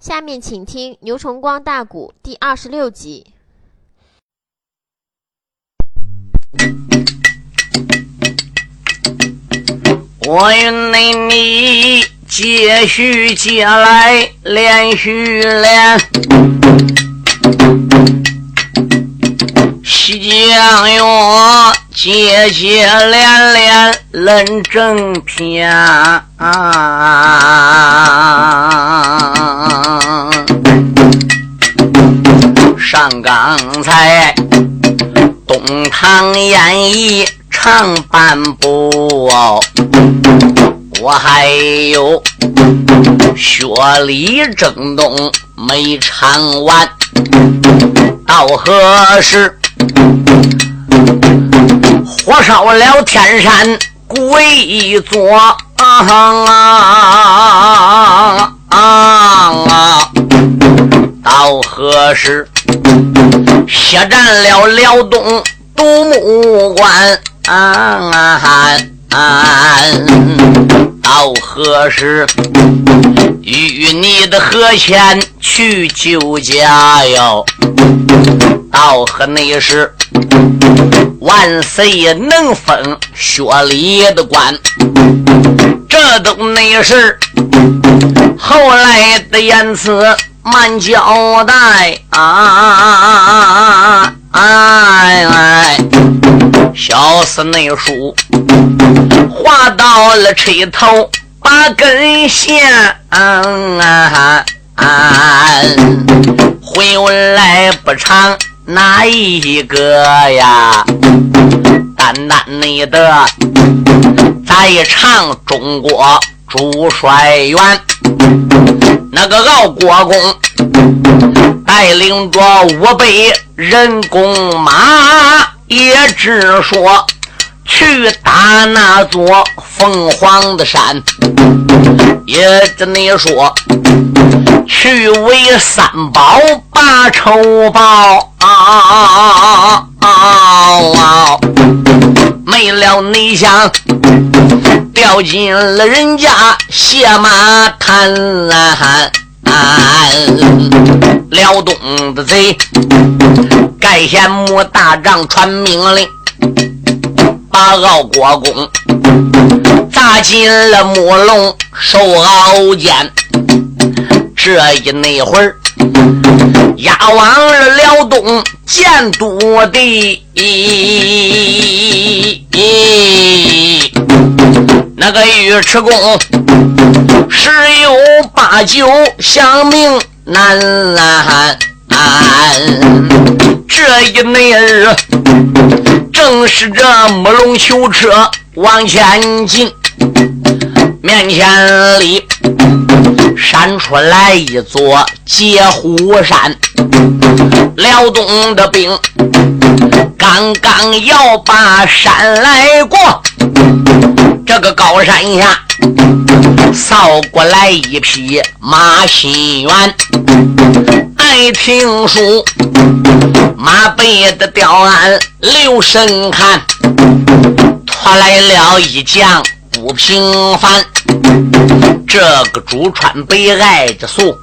下面请听《牛崇光大鼓》第二十六集。我与你你接续接来连续连，西江哟接接连连论正篇。上刚才东堂演义唱半部，我还有学理正东没唱完，到何时火烧了天山鬼座？啊！到何时血战了辽东独木关？到何时与你的河前去救家哟？到何那时万岁能封薛礼的官？这都那事后来的言辞慢交代啊！哎，小死内书画到了车头八根线，回文来不长哪一个呀？单单你的在唱中国主帅员，那个老国公带领着五百人工马，也只说去打那座凤凰的山，也跟你说去为三宝把仇报啊！没了，你想掉进了人家血马滩，辽东的贼盖县木大帐传命令，把敖国公砸进了木笼受熬煎，这一那会儿。押往了辽东建都的，那个尉迟恭十有八九想命难。这一那日，正是这木龙囚车往前进，面前里。闪出来一座截虎山，辽东的兵刚刚要把山来过，这个高山下扫过来一匹马新元。爱听书，马背的吊鞍留神看，拖来了一将。不平凡，这个朱川北爱着俗，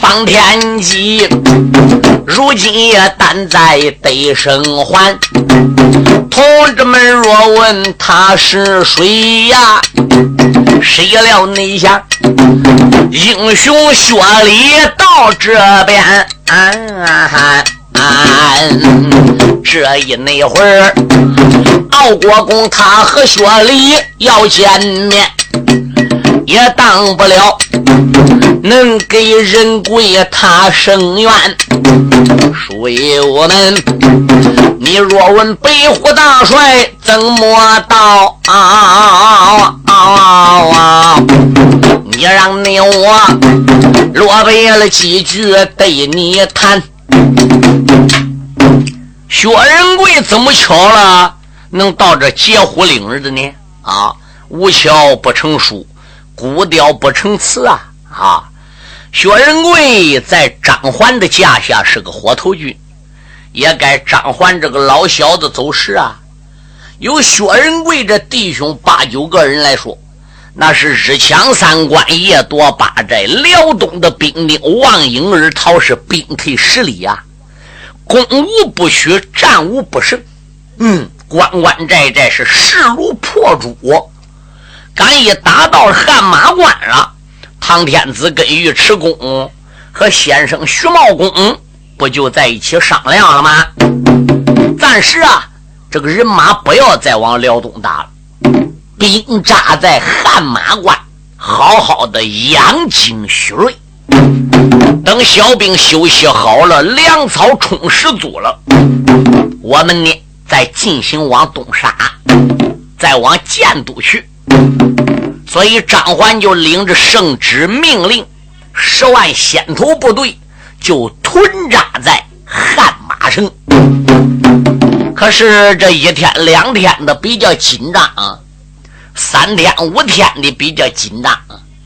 方天戟，如今也担在得生还。同志们若问他是谁呀？谁料内下英雄薛礼到这边。这一那会儿，敖国公他和薛礼要见面，也当不了能给人贵他生冤。书友们，你若问北虎大帅怎么到？啊你让你我落背了几句对你谈。薛仁贵怎么巧了，能到这截虎岭儿的呢？啊，无巧不成书，古雕不成词啊！啊，薛仁贵在张环的架下是个火头军，也该张环这个老小子走时啊。有薛仁贵这弟兄八九个人来说，那是日抢三关，夜夺八寨，辽东的兵丁望影而逃，是兵退十里呀。攻无不取，战无不胜。嗯，关关寨寨是势如破竹。刚一打到汗马关了，唐天子跟尉迟恭和先生徐茂公不就在一起商量了吗？暂时啊，这个人马不要再往辽东打了。兵扎在汗马关，好好的养精蓄锐。等小兵休息好了，粮草充实足了，我们呢再进行往东杀，再往建都去。所以张环就领着圣旨命令，十万先头部队就屯扎在汉成。可是这一天两天的比较紧张。三天五天的比较紧张，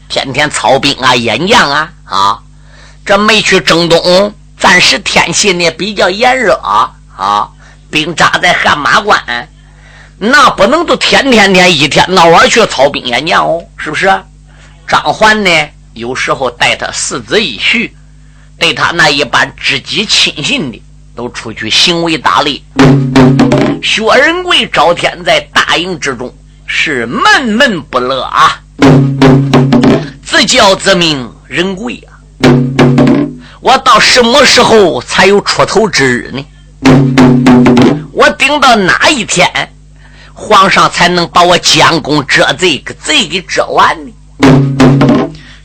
天天操兵啊、演将啊啊！这没去征东，暂时天气呢比较炎热啊，兵扎在汗马关，那不能都天天天一天到晚去操兵演将哦，是不是？张环呢，有时候带他四子一婿，对他那一般知己亲信的，都出去行为打猎。薛仁贵赵天在大营之中。是闷闷不乐啊！自叫自命人贵啊！我到什么时候才有出头之日呢？我顶到哪一天，皇上才能把我将功折罪，给罪给折完呢？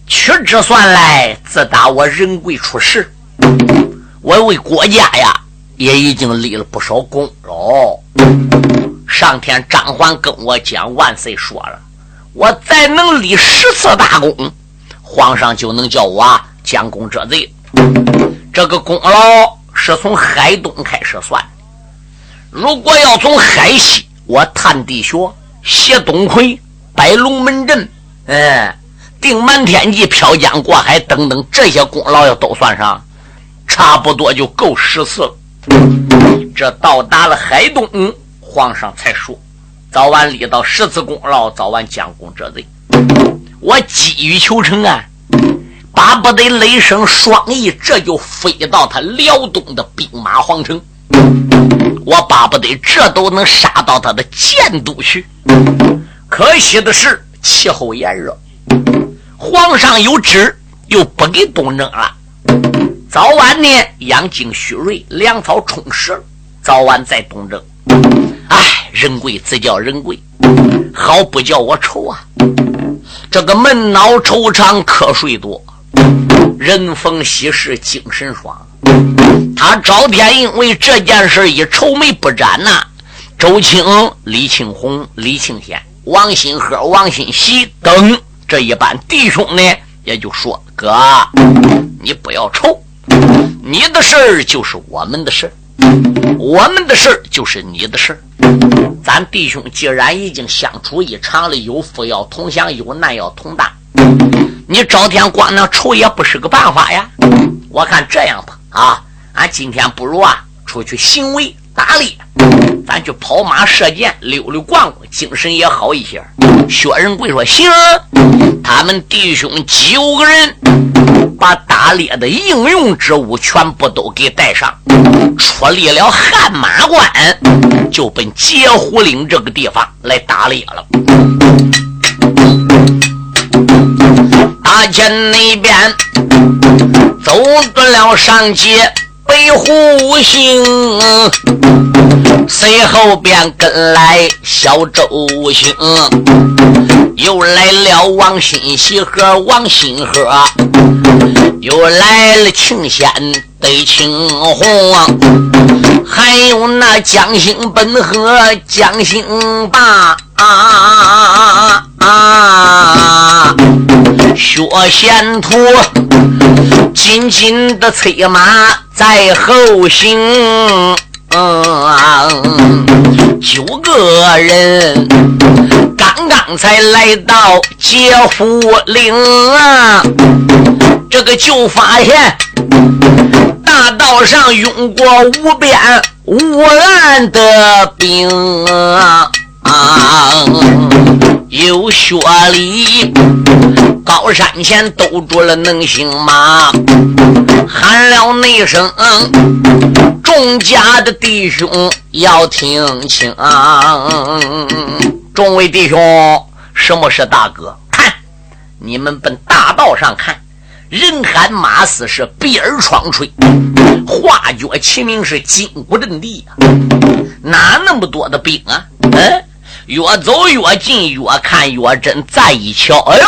屈指算来，自打我人贵出世，我为国家呀，也已经立了不少功了。上天张环跟我讲，万岁说了，我再能立十次大功，皇上就能叫我将功折罪。这个功劳是从海东开始算，如果要从海西，我探地穴、谢东魁、摆龙门阵，哎，定满天际、飘江过海等等这些功劳要都算上，差不多就够十次了。这到达了海东。皇上才说：“早晚立到十次功劳，早晚将功折罪。”我急于求成啊，巴不得雷声双翼，这就飞到他辽东的兵马皇城。我巴不得这都能杀到他的建都去。可惜的是，气候炎热，皇上有旨，又不给东征了。早晚呢，养精蓄锐，粮草充实，早晚再东征。哎，人贵自叫人贵，好不叫我愁啊！这个闷恼惆怅，瞌睡多，人逢喜事精神爽。他赵天因为这件事一愁眉不展呐。周青、李庆红、李庆贤、王新和、王新喜等这一班弟兄呢，也就说：“哥，你不要愁，你的事儿就是我们的事儿。”我们的事儿就是你的事儿，咱弟兄既然已经相处一场了，有福要同享，有难要同当。你整天光那愁也不是个办法呀。我看这样吧，啊，俺今天不如啊出去行为打猎，咱去跑马射箭，溜溜逛逛，精神也好一些。薛仁贵说行，他们弟兄九个人。把打猎的应用之物全部都给带上，出离了汗马关，就奔截胡岭这个地方来打猎了。大前那边走到了上街北湖星，随后便跟来小周星，又来了王新喜和王新和。又来了青仙对青红，还有那江心本和江心霸啊！薛仙图紧紧的催马在后行，九个人刚刚才来到解福岭啊！这个就发现大道上涌过无边无岸的兵啊！啊有学历，高山前兜住了能行吗，喊了那声，众家的弟兄要听清。众位弟兄，什么是大哥？看，你们奔大道上看，人喊马嘶是鼻儿窗吹，画脚齐鸣是金鼓阵地呀，哪那么多的兵啊？嗯。越走越近，越看越真。再一瞧，哎，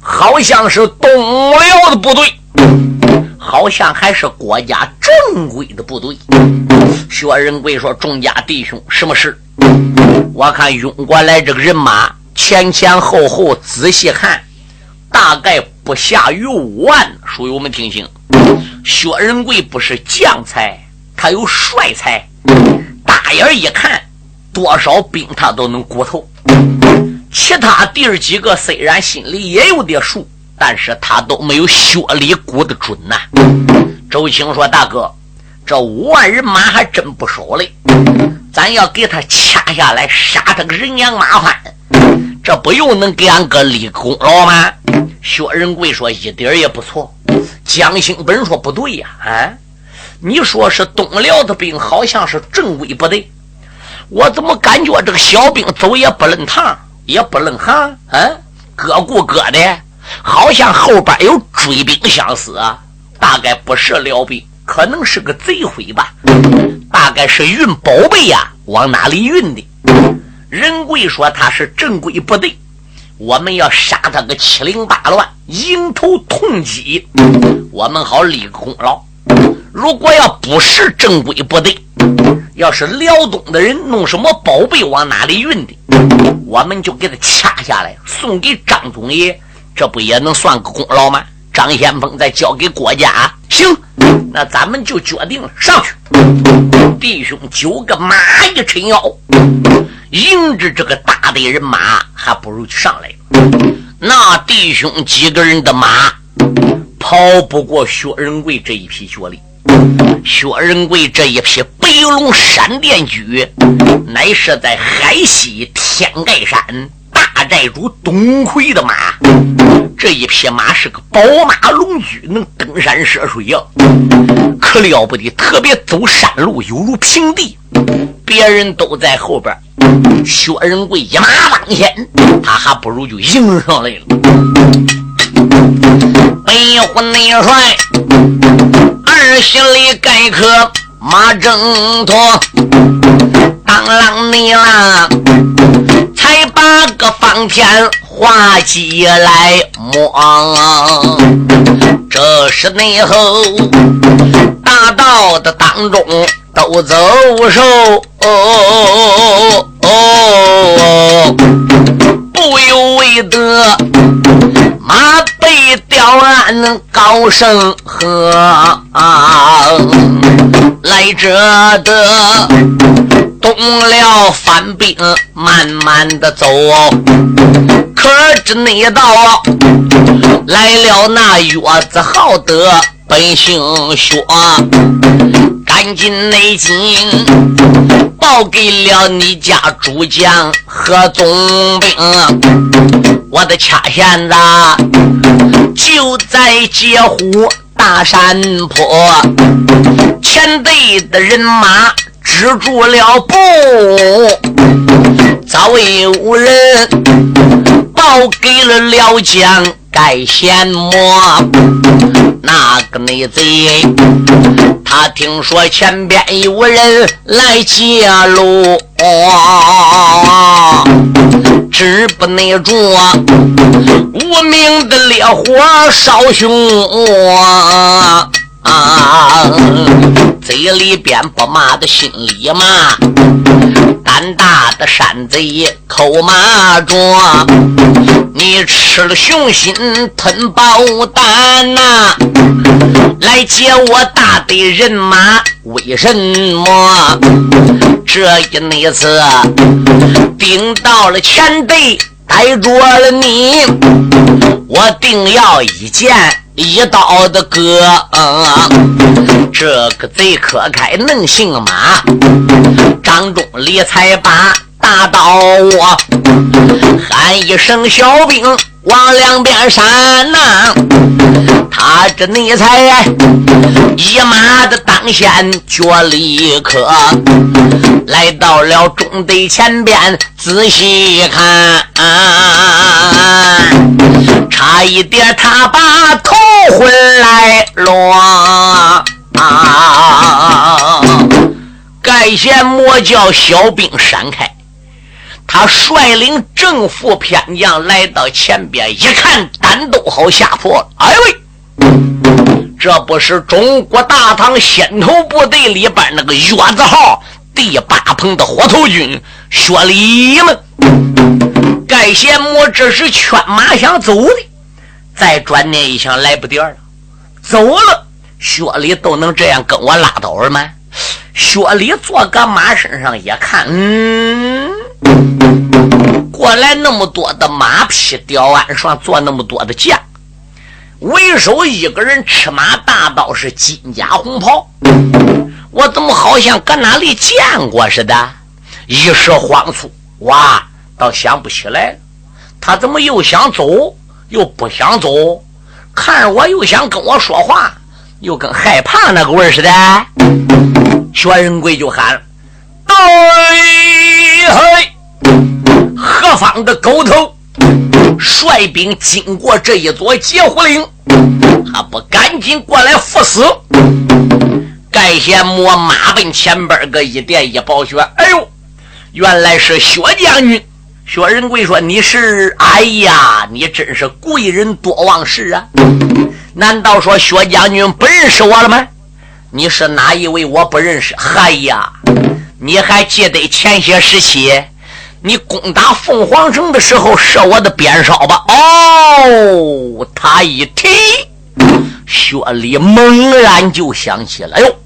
好像是东辽的部队，好像还是国家正规的部队。薛仁贵说：“众家弟兄，什么事？我看涌过来这个人马，前前后后仔细看，大概不下于五万。属于我们听清，薛仁贵不是将才，他有帅才。大眼一看。”多少兵他都能估透，其他弟儿几个虽然心里也有点数，但是他都没有薛礼估的准呐。周青说：“大哥，这五万人马还真不少嘞，咱要给他掐下来，杀他个人仰马翻，这不又能给俺哥立功劳吗？”薛仁贵说：“一点也不错。”江兴本说：“不对呀，啊，你说是东辽的兵，好像是正规部队。”我怎么感觉这个小兵走也不愣趟，也不愣行，嗯，各顾各的，好像后边有追兵相似啊！大概不是辽兵，可能是个贼灰吧？大概是运宝贝呀，往哪里运的？仁贵说他是正规部队，我们要杀他个七零八乱，迎头痛击，我们好立功劳。如果要不是正规部队，要是辽东的人弄什么宝贝往哪里运的，我们就给他掐下来送给张总爷，这不也能算个功劳吗？张先锋再交给国家，行，那咱们就决定了，上去。弟兄九个马一抻腰，迎着这个大队人马，还不如上来。那弟兄几个人的马，跑不过薛仁贵这一匹脚力。薛仁贵这一匹白龙闪电驹，乃是在海西天盖山大寨主董魁的马。这一匹马是个宝马龙驹，能登山涉水呀，可了不得！特别走山路，犹如平地。别人都在后边，薛仁贵一马当先，他还不如就迎上来了。北虎内帅。二心里盖克马挣脱，当啷你啦，才把个方天画戟来摸。这是内后大道的当中都走手，不由为得马。背吊鞍高声喝，来者的动了反兵慢慢的走，可知内道来了那月子好得本姓薛。赶紧内进，报给了你家主将和总兵。我的掐线子就在截湖大山坡，前队的人马止住了步，早已无人报给了辽将盖贤模，那个内贼。他听说前边有人来截路，只不内住无名的烈火烧胸。啊！嘴里边不骂的，心里骂。胆大的山贼口骂着，你吃了熊心吞豹胆呐！来接我大队人马，为什么？这一那次顶到了前队，逮住了你，我定要一剑。一刀的割，嗯这个贼可开能行吗？张忠李才把大刀，我喊一声小兵往两边闪呐！他这内才一马的当先，脚立刻来到了中队前边，仔细看，差一点他把头昏来了。盖贤魔叫小兵闪开，他率领正副偏将来到前边，一看胆都好吓破了。哎喂，这不是中国大唐先头部队里边那个月字号第八棚的火头军薛礼吗？盖贤魔这是劝马想走的，再转念一想，来不点了，走了。薛礼都能这样跟我拉倒了吗？薛礼坐个马身上一看，嗯，过来那么多的马匹吊鞍上坐那么多的将，为首一个人吃马大刀是金甲红袍，我怎么好像搁哪里见过似的？一时慌促，哇，倒想不起来了。他怎么又想走，又不想走？看着我又想跟我说话。又跟害怕那个味儿似的，薛仁贵就喊：“对嘿，何方的狗头率兵经过这一座截胡岭，还不赶紧过来赴死？”盖贤摸马奔前边个一点一抱拳：“哎呦，原来是薛将军。”薛仁贵说：“你是？哎呀，你真是贵人多忘事啊！”难道说薛将军不认识我了吗？你是哪一位？我不认识。嗨呀，你还记得前些时期你攻打凤凰城的时候射我的鞭梢吧？哦，他一提，薛礼猛然就想起了，哎呦，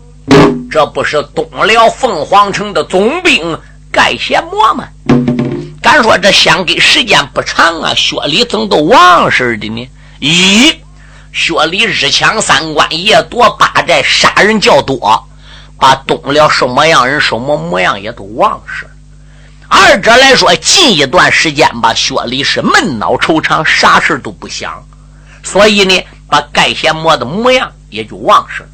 这不是东辽凤凰城的总兵盖贤魔吗？敢说这相隔时间不长啊，薛礼怎么都忘事的呢？咦？薛礼日抢三关，夜夺八寨，杀人较多，把东辽什么样人、什么模样也都忘失了。二者来说，近一段时间吧，薛礼是闷恼惆怅，啥事都不想，所以呢，把盖贤魔的模样也就忘失了。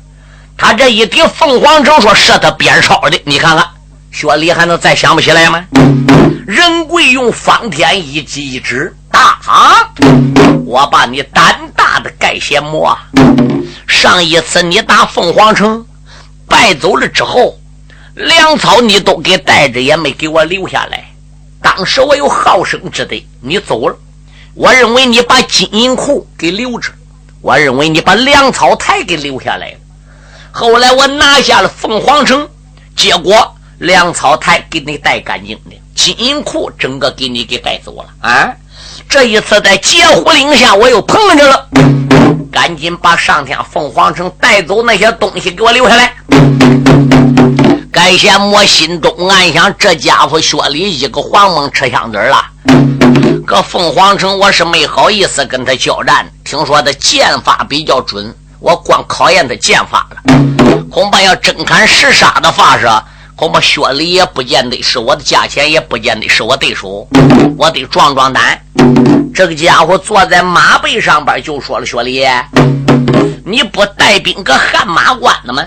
他这一提凤凰城，说是他鞭梢的，你看看，薛礼还能再想不起来吗？仁贵用方天一击一指，大啊！我把你胆大的盖仙魔，上一次你打凤凰城败走了之后，粮草你都给带着，也没给我留下来。当时我有好生之德，你走了，我认为你把金银库给留着，我认为你把粮草台给留下来了。后来我拿下了凤凰城，结果粮草台给你带干净的，金银库整个给你给带走了啊！这一次在截胡岭下，我又碰着了，赶紧把上天凤凰城带走那些东西给我留下来。该贤我心中暗想：这家伙薛礼一个黄蒙吃香子了。搁凤凰城我是没好意思跟他交战，听说他剑法比较准，我光考验他剑法了。恐怕要真砍实杀的话是。恐怕薛礼也不见得是我的价钱，也不见得是我对手。我得壮壮胆。这个家伙坐在马背上边就说了：“薛礼，你不带兵搁汉马关的吗？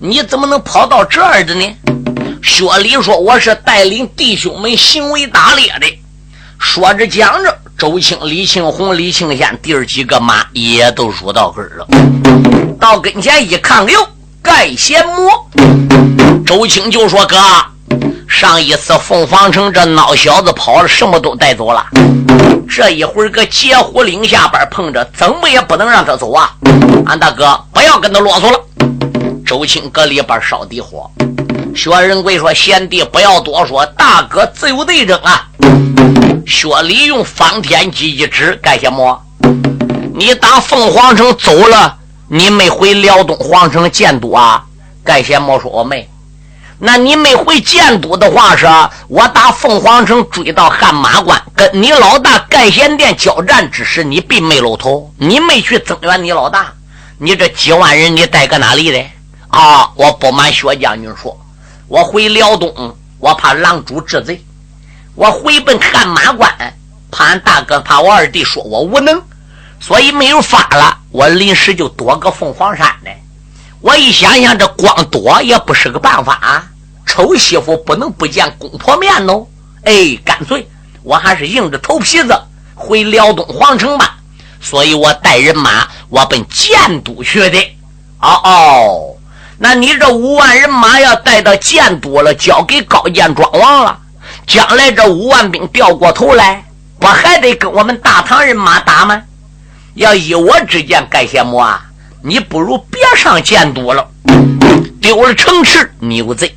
你怎么能跑到这儿的呢？”薛礼说：“我是带领弟兄们行为打猎的。”说着讲着，周青、李庆红、李庆贤弟儿几个马也都入到跟儿了。到跟前一看，哟！盖贤魔，周青就说：“哥，上一次凤凰城这孬小子跑了，什么都带走了。这一会儿搁截胡岭下边碰着，怎么也不能让他走啊！俺大哥不要跟他啰嗦了。”周青搁里边烧底火。薛仁贵说：“贤弟不要多说，大哥自有对证啊。”薛礼用方天戟一指：“盖贤魔，你打凤凰城走了。”你没回辽东皇城建都啊？盖贤莫说我没。那你没回建都的话，是我打凤凰城追到汉马关，跟你老大盖贤殿交战之时，你并没露头，你没去增援你老大。你这几万人你带搁哪里的？啊！我不瞒薛将军说，我回辽东，我怕狼主治罪。我回奔汗马关，怕俺大哥怕我二弟说我无能，所以没有法了。我临时就躲个凤凰山呢。我一想想，这光躲也不是个办法啊，丑媳妇不能不见公婆面喽。哎，干脆我还是硬着头皮子回辽东皇城吧。所以我带人马，我奔建都去的。哦哦，那你这五万人马要带到建都了，交给高建庄王了。将来这五万兵掉过头来，不还得跟我们大唐人马打吗？要依我之见，盖贤母啊，你不如别上建都了。丢了城池，你有罪；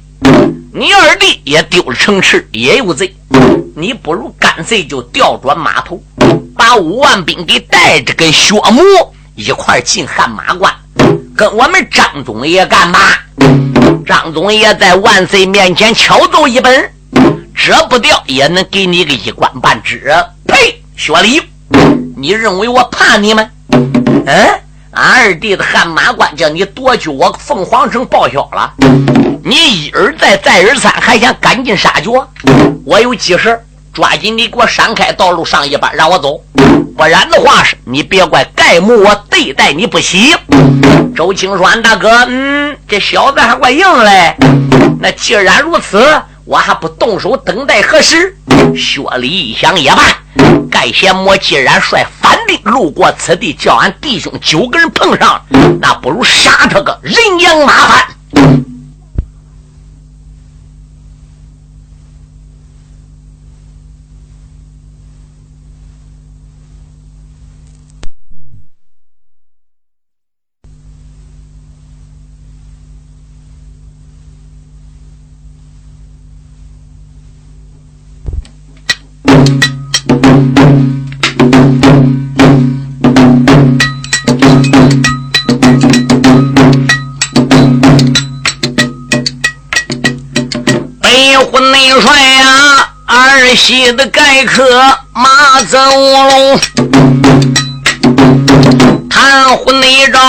你二弟也丢了城池，也有罪。你不如干脆就调转马头，把五万兵给带着，跟薛母一块进汉马关，跟我们张总爷干嘛？张总爷在万岁面前敲奏一本。折不掉也能给你个一官半职。呸！薛礼，你认为我怕你吗？嗯，俺二弟的汗马关叫你夺去我凤凰城报销了，你一而再再而三还想赶尽杀绝？我有急事，抓紧你给我闪开道路上一班，让我走。不然的话是，你别怪盖木我对待你不喜。周青栓大哥，嗯，这小子还怪硬嘞。那既然如此。我还不动手，等待何时？薛礼一想也罢，盖贤魔既然率反兵路过此地，叫俺弟兄九个人碰上，那不如杀他个人仰马翻。婚礼帅呀儿媳的该克马泽乌龙。谈婚礼照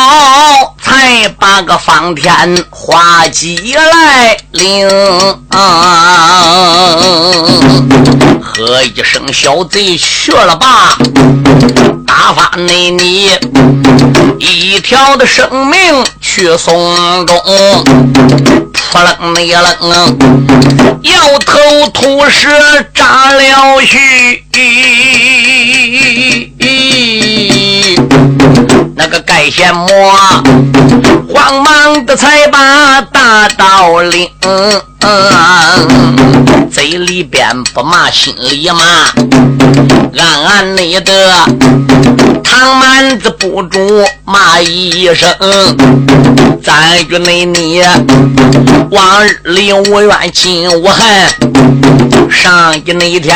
还把个方天画戟来领。喝一声小贼去了吧，打发那你一条的生命去送终。扑棱的棱，摇头吐舌扎了须。那个盖贤魔慌忙的才把大刀领，嘴里边不骂，心里骂，暗暗内的唐蛮子不住骂一声。咱与内你往日里无怨尽无恨，上一那一天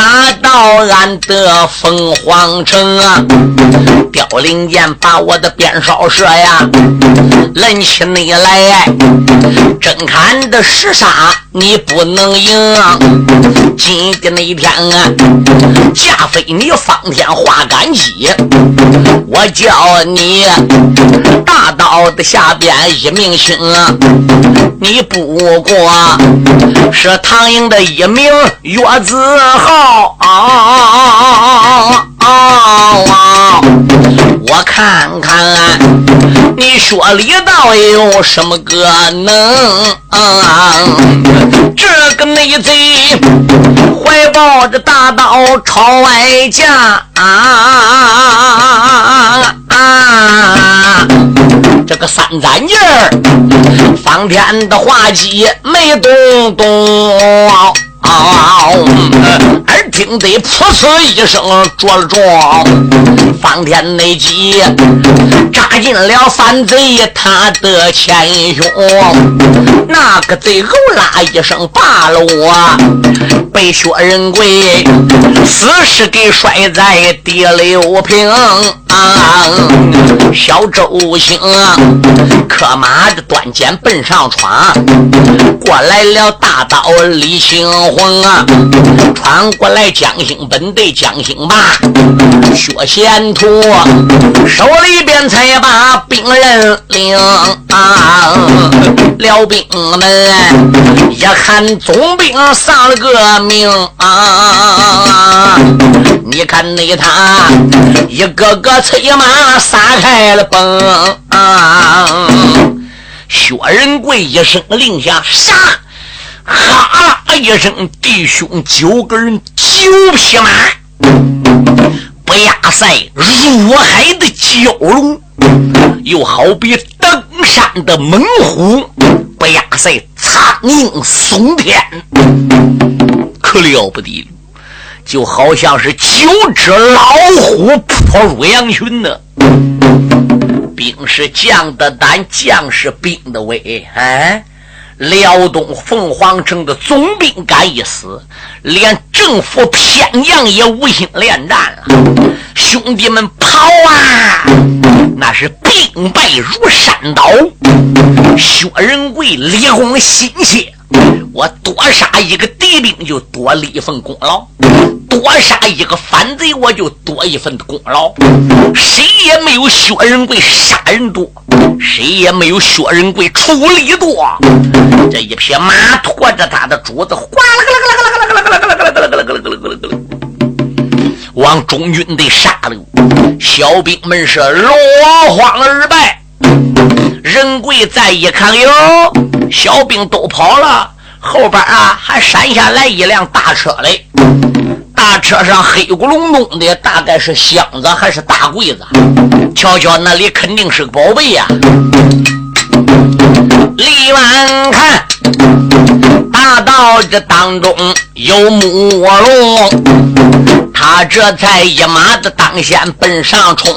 打到俺的凤凰城啊，凋零剑把我的鞭梢射呀，抡起你来，真看的是啥？你不能赢。今天那一天啊，架飞你方天画杆戟，我叫你大。刀的下边一名星，你不过是唐营的一名月啊啊啊啊啊啊啊。我看看你说里道有什么个能？这个内贼怀抱着大刀朝外架啊啊啊啊啊。这个三盏印儿，方天的画戟没动动。耳听得噗呲一声着了撞，方天内戟扎进了反贼他的前胸，那个贼吼啦一声罢了我，被薛仁贵死尸给摔在第六平。小周兴可马的端剑奔上闯，过来了大刀李兴红啊，穿过来江兴本队江兴霸，薛贤图手里边才把兵人领啊，辽兵们一看总兵丧了个命啊！你看那他一个个催马撒开了奔啊！薛仁贵一声令下，杀！哈啦一声，弟兄九个人九匹马，不亚赛入海的蛟龙，又好比登山的猛虎，不亚赛苍鹰松天，可了不得了，就好像是九只老虎扑入羊群呢。兵是将的胆，将是兵的威，哎。辽东凤凰城的总兵敢一死，连政府偏将也无心恋战了。兄弟们跑啊！那是兵败如山倒。薛仁贵立功心切。我多杀一个敌兵，就多立一份功劳；多杀一个反贼，我就多一份功劳。谁也没有薛仁贵杀人多，谁也没有薛仁贵出力多。这一匹马驮着他的主子，哗啦啦啦啦啦啦啦啦啦啦啦啦啦啦啦啦啦往中军队杀了。小兵们是落荒而败。仁贵再一看，哟，小兵都跑了，后边啊还闪下来一辆大车嘞。大车上黑咕隆咚的，大概是箱子还是大柜子？瞧瞧，那里肯定是个宝贝呀！李远看，大道这当中有木龙。他这才一马的当先奔上冲，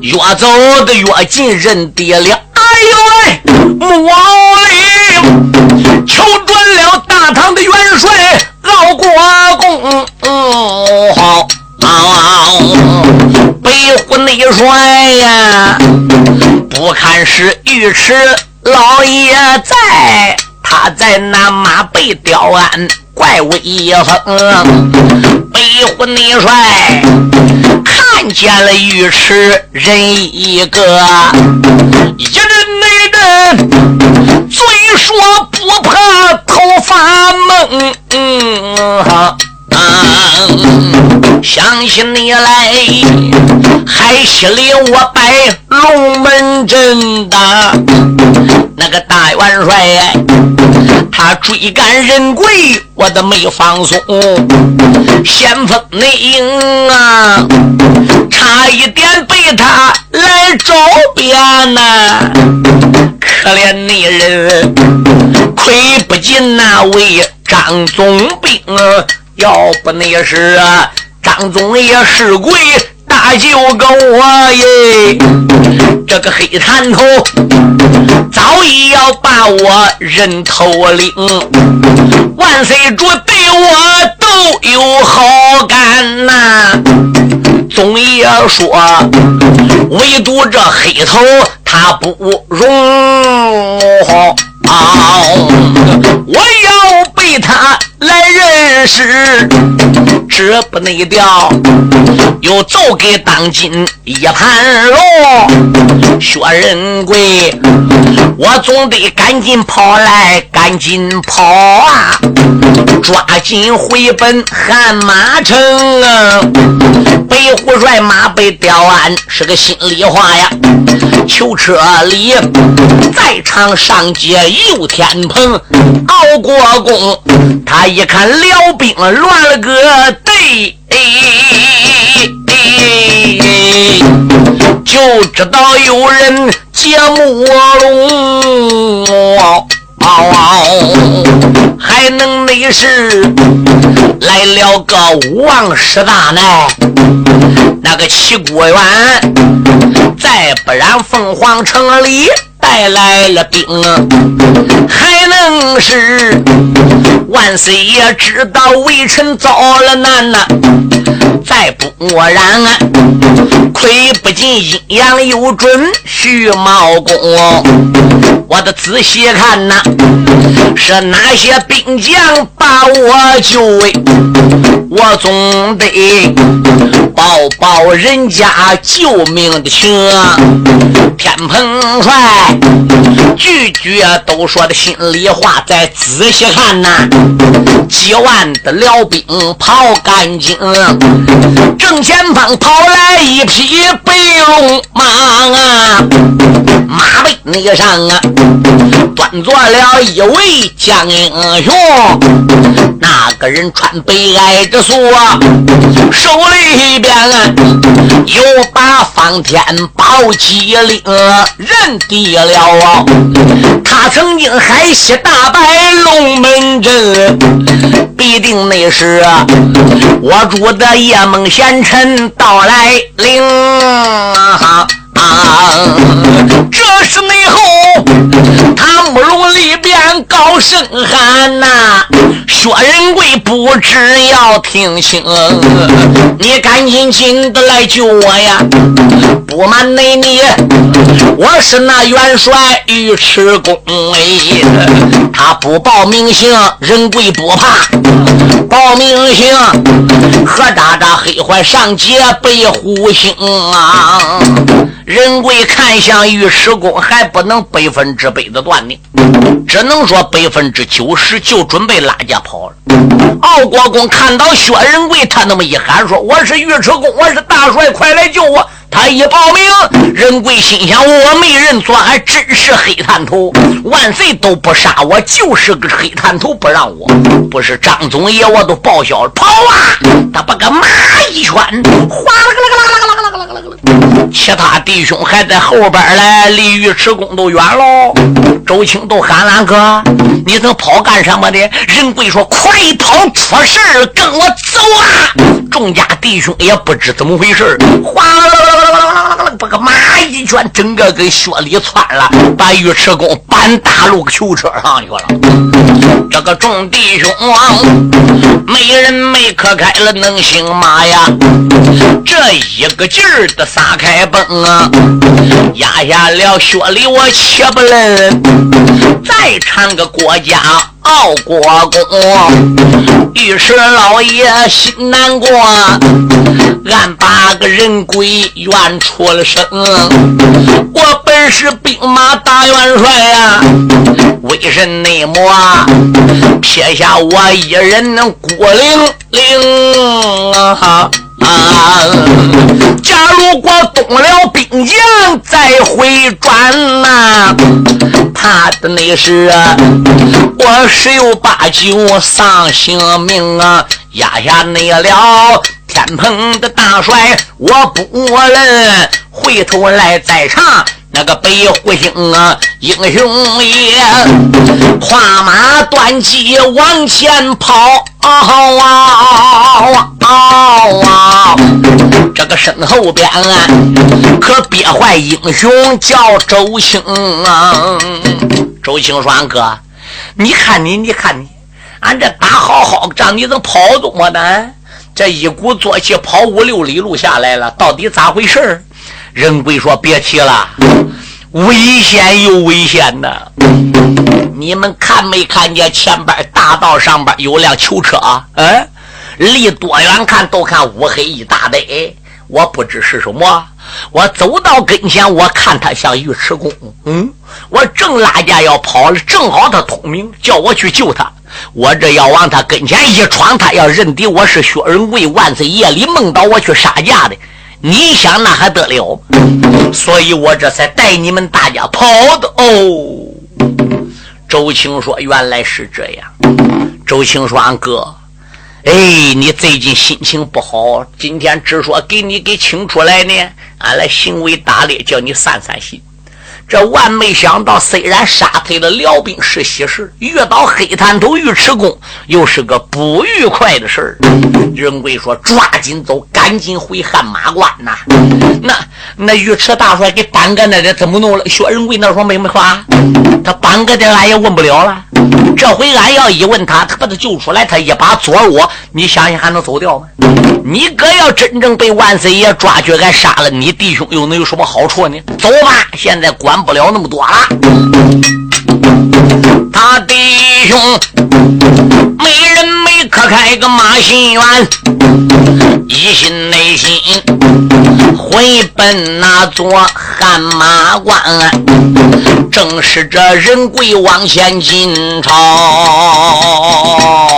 越走的越近，人跌了。哎呦喂，木王里求准了大唐的元帅老国公，好，北虎内帅呀，不看是尉迟老爷在，他在那马背吊鞍。怪威风，北虎内帅看见了尉迟人一个，一人那人嘴说不怕头发蒙。想起你来，海西里我摆龙门阵的那个大元帅，他追赶人贵，我都没放松。先锋内应啊，差一点被他来找遍呐。可怜那人，亏不进那位张总兵。啊要不那是张总也是鬼大舅哥我耶，这个黑滩头早已要把我人头领，万岁主对我都有好感呐。总爷说，唯独这黑头他不容，我要被他。来认识，这不内调，又奏给当今一盘龙。薛仁贵，我总得赶紧跑来，赶紧跑啊！抓紧回本汗马城啊！北虎帅马被吊鞍，是个心里话呀。囚车里在场上街游天棚，熬过宫，他。一看辽兵乱了个队，就知道有人劫木龙，还能没事来了个王师大奶，那个齐国元，再不然凤凰城里。带来了兵，还能是万岁爷知道微臣遭了难呐！再不默然啊，亏不尽阴阳有准徐茂公。我得仔细看呐，是哪些兵？将把我救，我总得报报人家救命的情。天蓬帅句句都说的心里话，再仔细看呐，几万的辽兵跑干净，正前方跑来一匹白龙马啊，马背那个上啊，端坐了一位将英雄，那个人穿白挨着锁，手里边啊，有把方天宝戟令认得了啊，他曾经海西大败龙门阵，必定那是我主的夜梦贤臣到来临。这是内后他木龙里高声喊呐，薛仁贵不知要听清，你赶紧紧的来救我呀！不瞒内你，我是那元帅尉迟恭哎，他不报名姓，仁贵不怕；报名姓，何渣渣黑坏上街被虎星啊！仁贵看向尉迟恭，还不能百分之百的断定，只能说百分之九十，就准备拉架跑了。奥国公看到薛仁贵，他那么一喊说：“我是尉迟恭，我是大帅，快来救我！”他一报名，仁贵心想：我没认错，还真是黑探头，万岁都不杀我，就是个黑探头，不让我，不是张总爷，我都报销了。跑啊！他把个马一圈，哗啦啦啦，其他弟兄还在后边嘞，离尉迟恭都远喽。周青都喊俺哥，你这跑干什么的？任贵说：快跑，出事儿，跟我走啊！众家弟兄也不知怎么回事哗啦啦啦啦啦啦啦啦，把个马一圈，整个给雪里窜了，把尉迟恭搬大路囚车上去了。这个众弟兄啊，没人没可开了能行吗呀，这一个劲儿的撒开蹦啊，压下了雪里我且不论，再唱个国家。傲国公，尉迟老爷心难过，俺八个人鬼怨出了声。我本是兵马大元帅呀，为甚内魔撇下我一人孤零零啊？啊！假如果动了兵将再回转呐，怕的那是我十有八九丧性命啊！压下那了天蓬的大帅，我不认，回头来再唱。那个白虎星啊，英雄也，跨马断戟往前跑啊啊！好啊这个身后边啊可憋坏英雄叫周青啊！周青说：“俺哥，你看你，你看你，俺这打好好仗，你怎么跑多么呢？这一鼓作气跑五六里路下来了，到底咋回事？”仁贵说：“别提了，危险又危险呐！你们看没看见前边大道上边有辆囚车？嗯，离多远看都看乌黑一大堆。我不知是什么。我走到跟前，我看他像尉迟恭。嗯，我正拉架要跑了，正好他通明，叫我去救他。我这要往他跟前一闯，他要认定我是薛仁贵，万岁夜里梦到我去杀架的。”你想那还得了？所以我这才带你们大家跑的哦。周青说：“原来是这样。”周青说：“俺哥，哎，你最近心情不好，今天只说给你给请出来呢，俺来行为打猎，叫你散散心。”这万没想到，虽然杀退了辽兵是喜事，遇到黑探头尉迟恭又是个不愉快的事儿。仁贵说：“抓紧走，赶紧回汗马关呐！”那那尉迟大帅给耽搁那的怎么弄了？薛仁贵那说没没话，他耽搁的俺也问不了了。这回俺要一问他，他把他救出来，他一把左我，你相信还能走掉吗？你哥要真正被万岁爷抓去，俺杀了你弟兄，又能有什么好处呢？走吧，现在管不了那么多了。他弟兄，没人没可开个马心园，一心内心回奔那座汗马关，正是这人鬼往前进朝。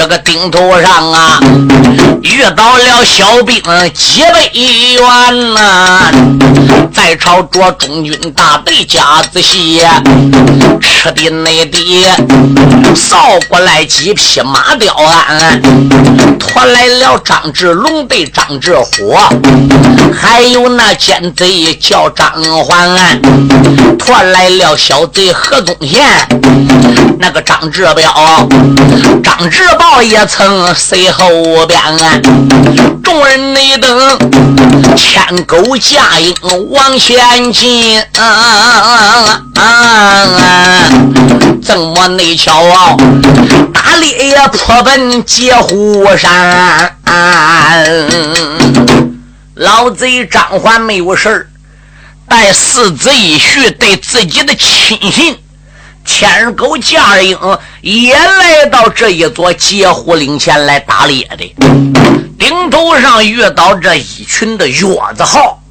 这个顶头上啊，遇到了小兵几百员呐，在朝着中军大队夹子戏，吃的那地扫过来几匹马雕鞍，拖来了张志龙对张志虎，还有那奸贼叫张环，拖来了小贼何宗宪，那个张志彪，张志豹宝。也曾随后边，众人内等牵狗架鹰往前进。啊啊啊怎么内瞧啊？打猎也破奔截虎山。老贼张环没有事儿，带四子一婿对自己的亲信。牵狗架鹰也来到这一座截虎岭前来打猎的，顶头上遇到这一群的月子号。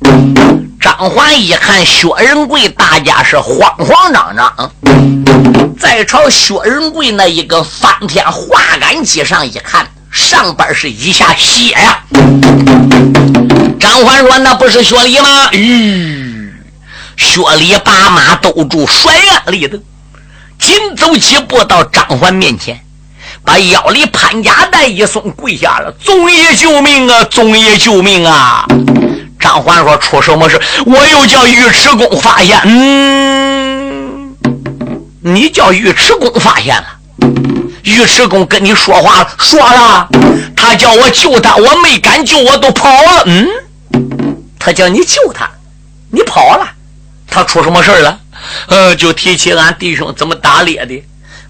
张环一看薛仁贵，大家是慌慌张张。再朝薛仁贵那一个翻天画杆机上一看，上边是一下血呀。张环说：“那不是薛礼吗？”吁，薛礼把马兜住，甩鞍立等。紧走几步到张环面前，把腰里潘家带一松，跪下了：“宗爷救命啊！宗爷救命啊！”张环说：“出什么事？我又叫尉迟恭发现。嗯，你叫尉迟恭发现了？尉迟恭跟你说话了？说了，他叫我救他，我没敢救，我都跑了。嗯，他叫你救他，你跑了，他出什么事了？”呃，就提起俺弟兄怎么打猎的，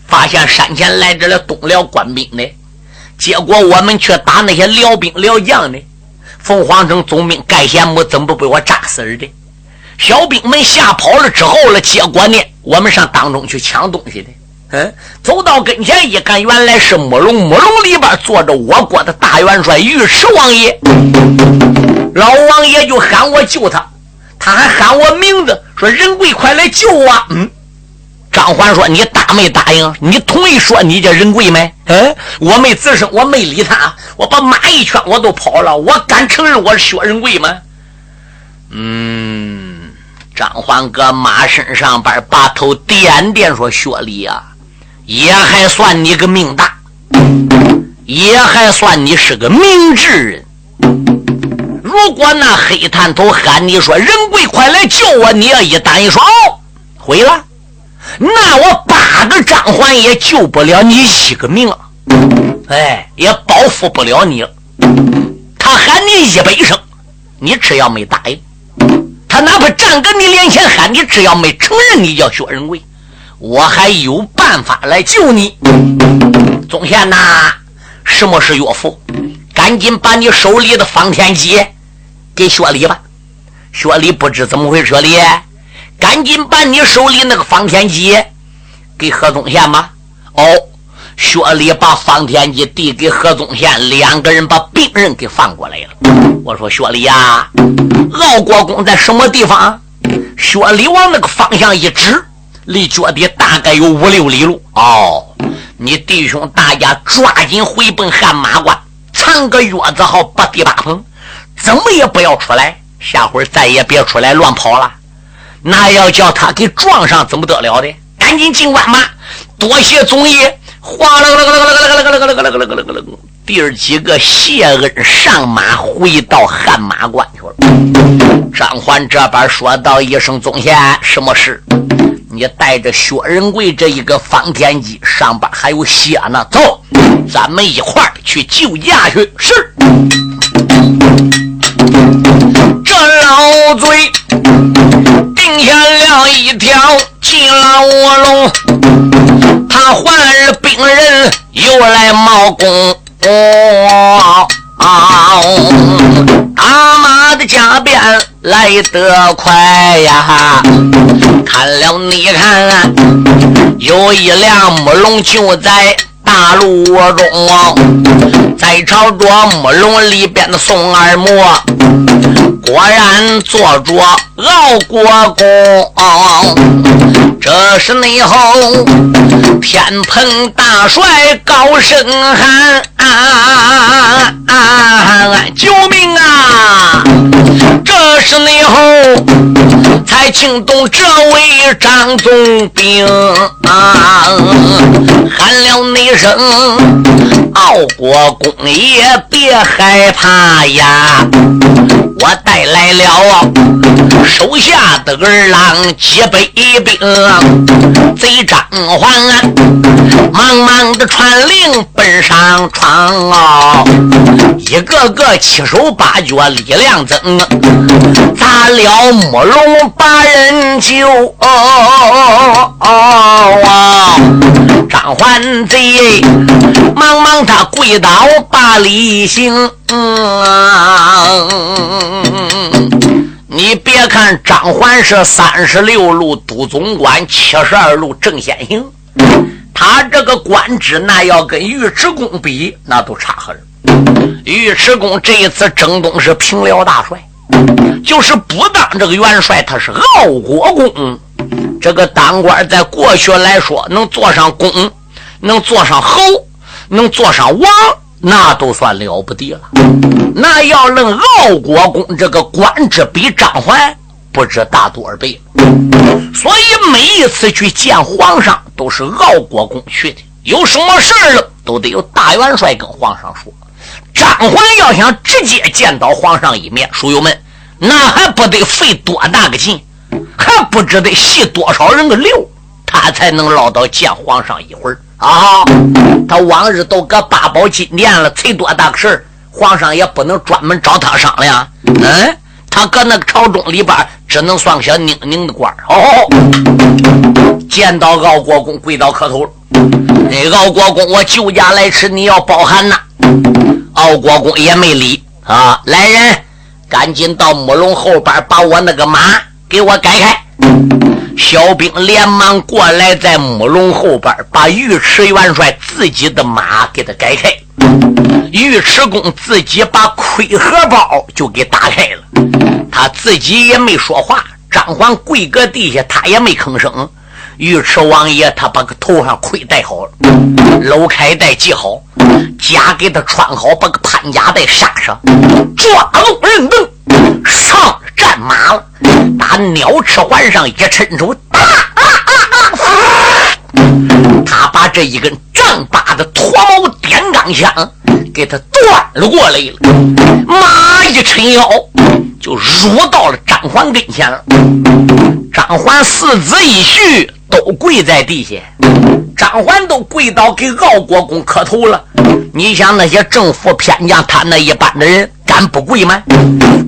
发现山前来着了东辽官兵的，结果我们去打那些辽兵辽将的。凤凰城总兵盖贤母怎么不被我炸死的？小兵们吓跑了之后了，结果呢，我们上当中去抢东西的。嗯，走到跟前一看，原来是木龙，木龙里边坐着我国的大元帅尉迟王爷。老王爷就喊我救他。他还喊我名字，说仁贵快来救我！嗯，张环说：“你答没答应？你同意说你叫仁贵没？”嗯，我没吱声，我没理他，我把马一圈，我都跑了。我敢承认我是薛仁贵吗？嗯，张环搁马身上边把头点点，说：“薛礼呀，也还算你个命大，也还算你是个明智人。”如果那黑探头喊你说仁贵快来救我，你要一答应说哦，毁了，那我八个张环也救不了你一个命了，哎，也保护不了你。他喊你一百声，你只要没答应，他哪怕站跟你脸前喊你，只要没承认你叫薛仁贵，我还有办法来救你。宗宪呐，什么是岳父？赶紧把你手里的方天戟。给薛礼吧，薛礼不知怎么回事，礼，赶紧把你手里那个方天戟给何宗宪吧。哦，薛礼把方天戟递给何宗宪，两个人把病人给放过来了。我说薛礼呀，敖国公在什么地方？薛礼往那个方向一指，离脚底大概有五六里路。哦，你弟兄大家抓紧回奔汗马关，藏个月子号八第八棚。怎么也不要出来，下回再也别出来乱跑了。那要叫他给撞上，怎么得了的？赶紧进关吧。多谢总爷。哗啦啦啦啦啦啦啦啦啦啦啦啦啦啦！弟儿几个谢恩上马，回到汗马关去了。张环这边说道一声：“总贤，什么事？你带着薛仁贵这一个方天戟，上边还有血呢。走，咱们一块儿去救驾去。”是。这老贼定下了一条金牢笼，他换了兵人又来冒功。大马的加鞭来得快呀！看了你看，有一辆木龙就在大路中，在朝着木龙里边的宋二模，果然坐着敖国公。这是内后天蓬大帅高声喊：“救命啊！”这是内后才惊动这位张总兵，喊了那声：“傲国公爷别害怕呀！”我带来了手下的儿郎几百兵，贼张环忙忙的传令奔上床哦，一个个七手八脚力量增，砸了木龙把人救。张环贼忙忙他跪倒把礼行。嗯，嗯你别看张环是三十六路都总管，七十二路正先行，他这个官职那要跟尉迟恭比，那都差很。尉迟恭这一次征东是平辽大帅，就是不当这个元帅，他是傲国公。这个当官在过去来说，能做上公，能做上侯，能做上王。那都算了不得了，那要论傲国公这个官职，比张环不知大多少倍。所以每一次去见皇上，都是傲国公去的。有什么事儿了，都得有大元帅跟皇上说。张环要想直接见到皇上一面，书友们，那还不得费多大个劲，还不知得吸多少人的流，他才能捞到见皇上一会儿。啊！他往日都搁八宝金殿了，催多大事儿，皇上也不能专门找他商量。嗯，他搁那个朝中里边，只能算个小宁宁的官哦，见到敖国公，跪倒磕头。那敖国公，我救驾来迟，你要包涵呐。敖国公也没理啊，来人，赶紧到木龙后边，把我那个马给我改开。小兵连忙过来，在木龙后边把尉迟元帅自己的马给他改开。尉迟恭自己把盔盒包就给打开了，他自己也没说话。张环跪搁地下，他也没吭声。尉迟王爷他把个头上盔戴好了，搂开带系好，甲给他穿好，把个潘甲带杀上，抓龙人等上。战马了，打鸟翅环上一伸手，啊啊啊！他把这一根丈八的脱毛点钢枪给他断了过来了。马一抻腰，就入到了张环跟前了。张环四子一婿都跪在地下，张环都跪倒给敖国公磕头了。你想那些政府偏将，他那一般的人。不跪吗？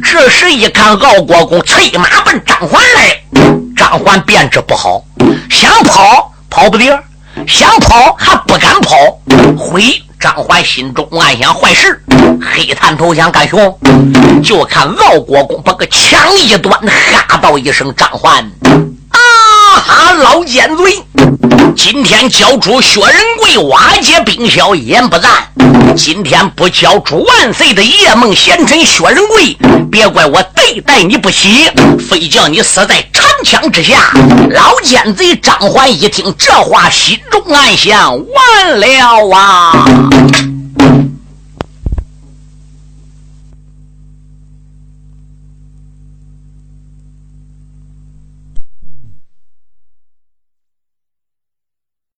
这时一看，敖国公催马奔张环来，张环便知不好，想跑跑不得，想跑还不敢跑。回张环心中暗想：坏事，黑炭投降干熊。就看敖国公把个枪一端，哈道一声：“张环。”哈！老奸贼，今天交出薛仁贵，瓦解兵小，言不赞。今天不交出万岁的夜梦贤臣薛仁贵，别怪我对待你不起，非叫你死在长枪之下。老奸贼张环一听这话，心中暗想：完了啊！